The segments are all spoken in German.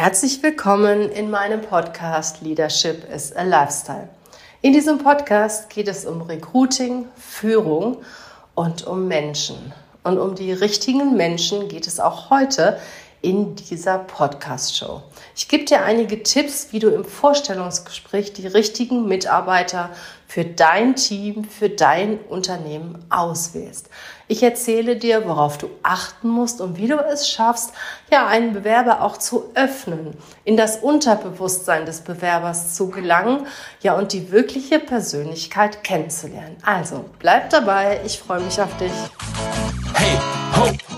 Herzlich willkommen in meinem Podcast Leadership is a Lifestyle. In diesem Podcast geht es um Recruiting, Führung und um Menschen. Und um die richtigen Menschen geht es auch heute in dieser Podcast-Show. Ich gebe dir einige Tipps, wie du im Vorstellungsgespräch die richtigen Mitarbeiter für dein Team, für dein Unternehmen auswählst. Ich erzähle dir, worauf du achten musst und wie du es schaffst, ja, einen Bewerber auch zu öffnen, in das Unterbewusstsein des Bewerbers zu gelangen, ja, und die wirkliche Persönlichkeit kennenzulernen. Also, bleib dabei, ich freue mich auf dich. Hey, ho,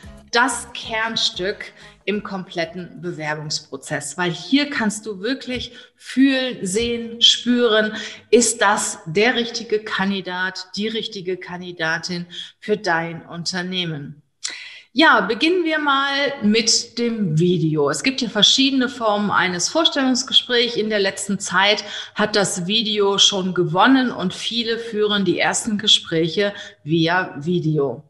das Kernstück im kompletten Bewerbungsprozess, weil hier kannst du wirklich fühlen, sehen, spüren, ist das der richtige Kandidat, die richtige Kandidatin für dein Unternehmen. Ja, beginnen wir mal mit dem Video. Es gibt ja verschiedene Formen eines Vorstellungsgesprächs. In der letzten Zeit hat das Video schon gewonnen und viele führen die ersten Gespräche via Video.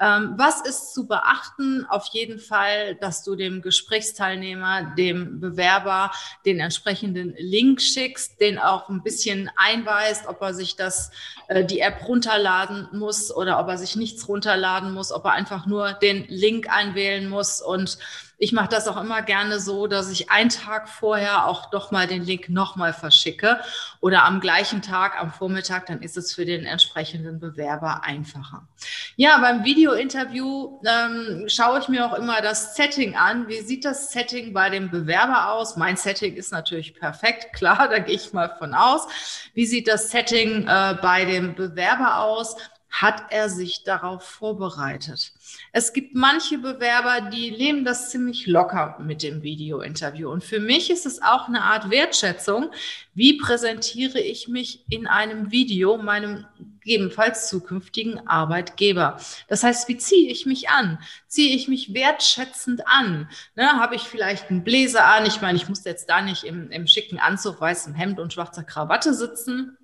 Ähm, was ist zu beachten? Auf jeden Fall, dass du dem Gesprächsteilnehmer, dem Bewerber den entsprechenden Link schickst, den auch ein bisschen einweist, ob er sich das, äh, die App runterladen muss oder ob er sich nichts runterladen muss, ob er einfach nur den Link einwählen muss und ich mache das auch immer gerne so, dass ich einen Tag vorher auch doch mal den Link nochmal verschicke oder am gleichen Tag, am Vormittag, dann ist es für den entsprechenden Bewerber einfacher. Ja, beim Video-Interview ähm, schaue ich mir auch immer das Setting an. Wie sieht das Setting bei dem Bewerber aus? Mein Setting ist natürlich perfekt, klar, da gehe ich mal von aus. Wie sieht das Setting äh, bei dem Bewerber aus? Hat er sich darauf vorbereitet. Es gibt manche Bewerber, die nehmen das ziemlich locker mit dem Video-Interview. Und für mich ist es auch eine Art Wertschätzung. Wie präsentiere ich mich in einem Video meinem gegebenenfalls zukünftigen Arbeitgeber? Das heißt, wie ziehe ich mich an? Ziehe ich mich wertschätzend an? Ne, Habe ich vielleicht einen Bläser an? Ich meine, ich muss jetzt da nicht im, im schicken Anzug, weißem Hemd und schwarzer Krawatte sitzen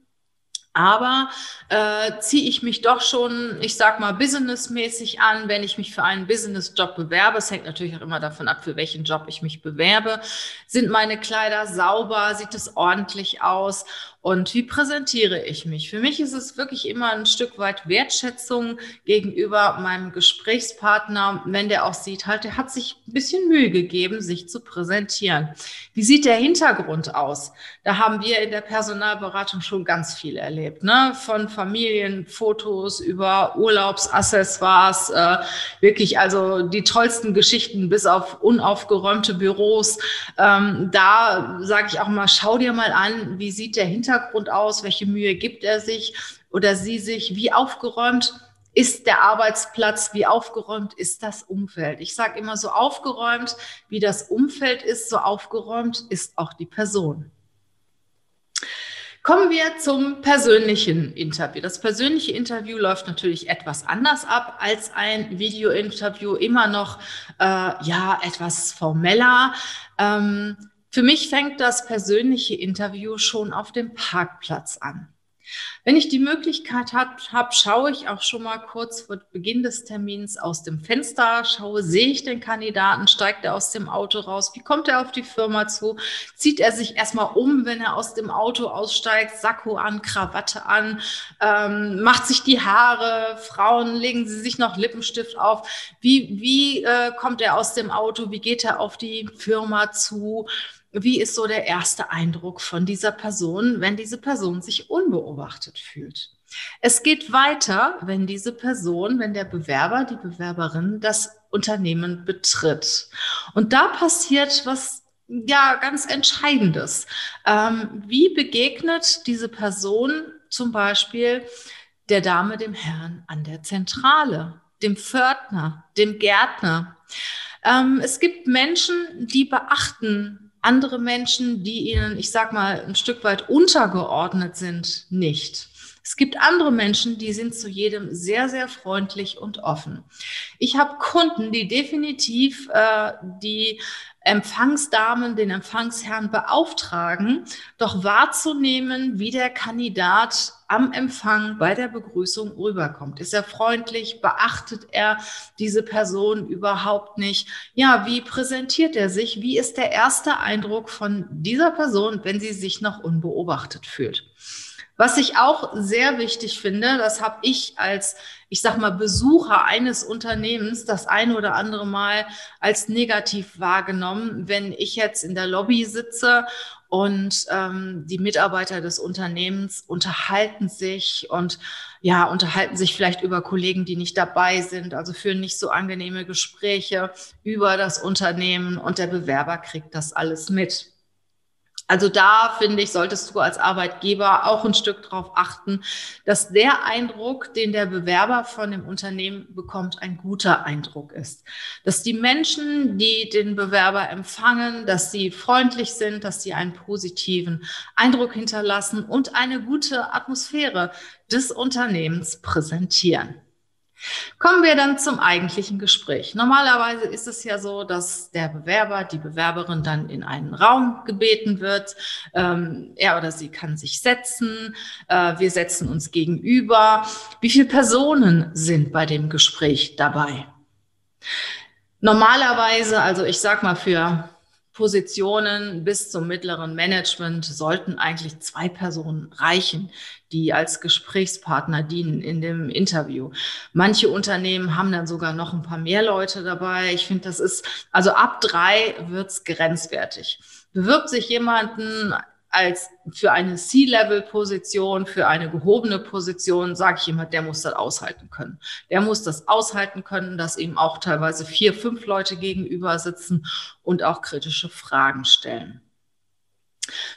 aber äh, ziehe ich mich doch schon, ich sag mal, businessmäßig an, wenn ich mich für einen Businessjob bewerbe. Es hängt natürlich auch immer davon ab, für welchen Job ich mich bewerbe. Sind meine Kleider sauber? Sieht es ordentlich aus? Und wie präsentiere ich mich? Für mich ist es wirklich immer ein Stück weit Wertschätzung gegenüber meinem Gesprächspartner, wenn der auch sieht, halt, der hat sich ein bisschen Mühe gegeben, sich zu präsentieren. Wie sieht der Hintergrund aus? Da haben wir in der Personalberatung schon ganz viel erlebt, ne? Von Familienfotos über Urlaubsaccessoires, äh, wirklich also die tollsten Geschichten bis auf unaufgeräumte Büros. Ähm, da sage ich auch mal, schau dir mal an, wie sieht der Hintergrund aus? Welche Mühe gibt er sich oder sie sich? Wie aufgeräumt ist der Arbeitsplatz? Wie aufgeräumt ist das Umfeld? Ich sage immer, so aufgeräumt, wie das Umfeld ist, so aufgeräumt ist auch die Person. Kommen wir zum persönlichen Interview. Das persönliche Interview läuft natürlich etwas anders ab als ein Videointerview, immer noch äh, ja etwas formeller. Ähm, für mich fängt das persönliche Interview schon auf dem Parkplatz an. Wenn ich die Möglichkeit habe, hab, schaue ich auch schon mal kurz vor Beginn des Termins aus dem Fenster, schaue, sehe ich den Kandidaten, steigt er aus dem Auto raus, wie kommt er auf die Firma zu, zieht er sich erstmal um, wenn er aus dem Auto aussteigt, Sakko an, Krawatte an, ähm, macht sich die Haare, Frauen legen sie sich noch Lippenstift auf, wie, wie äh, kommt er aus dem Auto, wie geht er auf die Firma zu, wie ist so der erste Eindruck von dieser Person, wenn diese Person sich unbeobachtet fühlt? Es geht weiter, wenn diese Person, wenn der Bewerber, die Bewerberin das Unternehmen betritt. Und da passiert was ja ganz Entscheidendes. Ähm, wie begegnet diese Person zum Beispiel der Dame, dem Herrn an der Zentrale, dem Pförtner, dem Gärtner? Ähm, es gibt Menschen, die beachten andere Menschen, die ihnen, ich sag mal, ein Stück weit untergeordnet sind, nicht. Es gibt andere Menschen, die sind zu jedem sehr, sehr freundlich und offen. Ich habe Kunden, die definitiv äh, die Empfangsdamen, den Empfangsherrn beauftragen, doch wahrzunehmen, wie der Kandidat am Empfang bei der Begrüßung rüberkommt. Ist er freundlich? Beachtet er diese Person überhaupt nicht? Ja, wie präsentiert er sich? Wie ist der erste Eindruck von dieser Person, wenn sie sich noch unbeobachtet fühlt? Was ich auch sehr wichtig finde, das habe ich als, ich sag mal, Besucher eines Unternehmens das eine oder andere Mal als negativ wahrgenommen, wenn ich jetzt in der Lobby sitze und ähm, die Mitarbeiter des Unternehmens unterhalten sich und ja, unterhalten sich vielleicht über Kollegen, die nicht dabei sind, also führen nicht so angenehme Gespräche über das Unternehmen und der Bewerber kriegt das alles mit. Also da finde ich, solltest du als Arbeitgeber auch ein Stück darauf achten, dass der Eindruck, den der Bewerber von dem Unternehmen bekommt, ein guter Eindruck ist. Dass die Menschen, die den Bewerber empfangen, dass sie freundlich sind, dass sie einen positiven Eindruck hinterlassen und eine gute Atmosphäre des Unternehmens präsentieren. Kommen wir dann zum eigentlichen Gespräch. Normalerweise ist es ja so, dass der Bewerber, die Bewerberin dann in einen Raum gebeten wird. Ähm, er oder sie kann sich setzen. Äh, wir setzen uns gegenüber. Wie viele Personen sind bei dem Gespräch dabei? Normalerweise, also ich sag mal für Positionen bis zum mittleren Management sollten eigentlich zwei Personen reichen, die als Gesprächspartner dienen in dem Interview. Manche Unternehmen haben dann sogar noch ein paar mehr Leute dabei. Ich finde, das ist, also ab drei wird's grenzwertig. Bewirbt sich jemanden als für eine C-Level-Position, für eine gehobene Position, sage ich immer, der muss das aushalten können. Der muss das aushalten können, dass ihm auch teilweise vier, fünf Leute gegenüber sitzen und auch kritische Fragen stellen.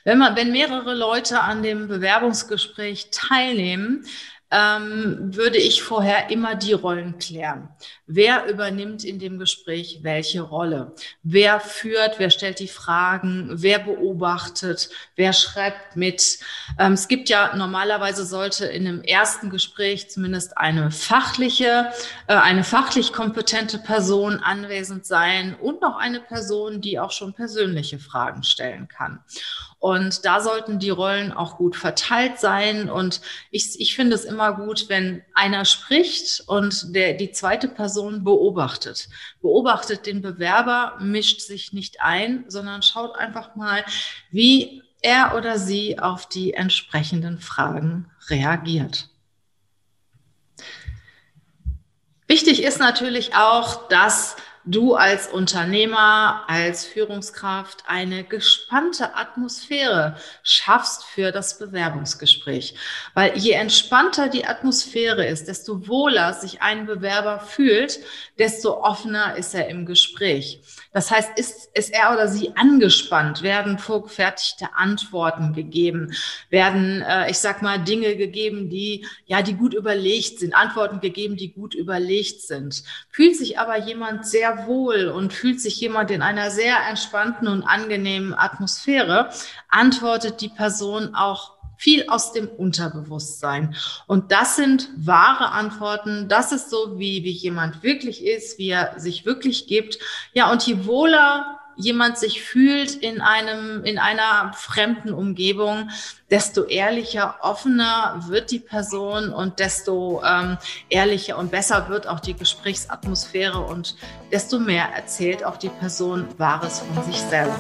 Wenn, man, wenn mehrere Leute an dem Bewerbungsgespräch teilnehmen, ähm, würde ich vorher immer die Rollen klären. Wer übernimmt in dem Gespräch welche Rolle? Wer führt? Wer stellt die Fragen? Wer beobachtet? Wer schreibt mit? Ähm, es gibt ja normalerweise sollte in einem ersten Gespräch zumindest eine fachliche, äh, eine fachlich kompetente Person anwesend sein und noch eine Person, die auch schon persönliche Fragen stellen kann. Und da sollten die Rollen auch gut verteilt sein. Und ich, ich finde es immer gut, wenn einer spricht und der, die zweite Person beobachtet. Beobachtet den Bewerber, mischt sich nicht ein, sondern schaut einfach mal, wie er oder sie auf die entsprechenden Fragen reagiert. Wichtig ist natürlich auch, dass du als Unternehmer, als Führungskraft eine gespannte Atmosphäre schaffst für das Bewerbungsgespräch. Weil je entspannter die Atmosphäre ist, desto wohler sich ein Bewerber fühlt, desto offener ist er im Gespräch. Das heißt, ist, ist er oder sie angespannt, werden vorgefertigte Antworten gegeben, werden, äh, ich sag mal, Dinge gegeben, die, ja, die gut überlegt sind, Antworten gegeben, die gut überlegt sind. Fühlt sich aber jemand wohl und fühlt sich jemand in einer sehr entspannten und angenehmen Atmosphäre, antwortet die Person auch viel aus dem Unterbewusstsein. Und das sind wahre Antworten. Das ist so, wie, wie jemand wirklich ist, wie er sich wirklich gibt. Ja, und je wohler jemand sich fühlt in einem, in einer fremden Umgebung, desto ehrlicher, offener wird die Person und desto ähm, ehrlicher und besser wird auch die Gesprächsatmosphäre und desto mehr erzählt auch die Person Wahres von sich selber.